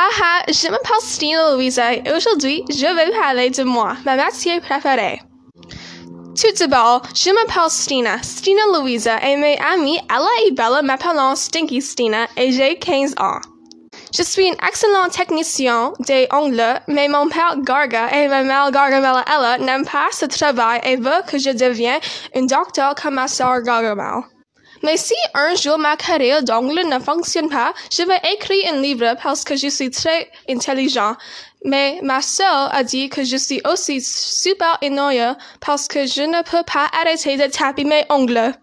Ah ah, je m'appelle Stina Louisa et aujourd'hui je vais parler de moi, ma matière préférée. Tout d'abord, je m'appelle Stina, Stina Louisa et mes amis Ella et Bella m'appellent Stinky Stina et j'ai 15 ans. Je suis une excellente technicien des ongles, mais mon père Garga et ma mère Gargamel Ella n'aiment pas ce travail et veulent que je devienne une docteur comme ma sœur Gargamel. Mais si un jour ma carrière d'ongle ne fonctionne pas, je vais écrire un livre parce que je suis très intelligent. Mais ma sœur a dit que je suis aussi super énorme parce que je ne peux pas arrêter de taper mes ongles.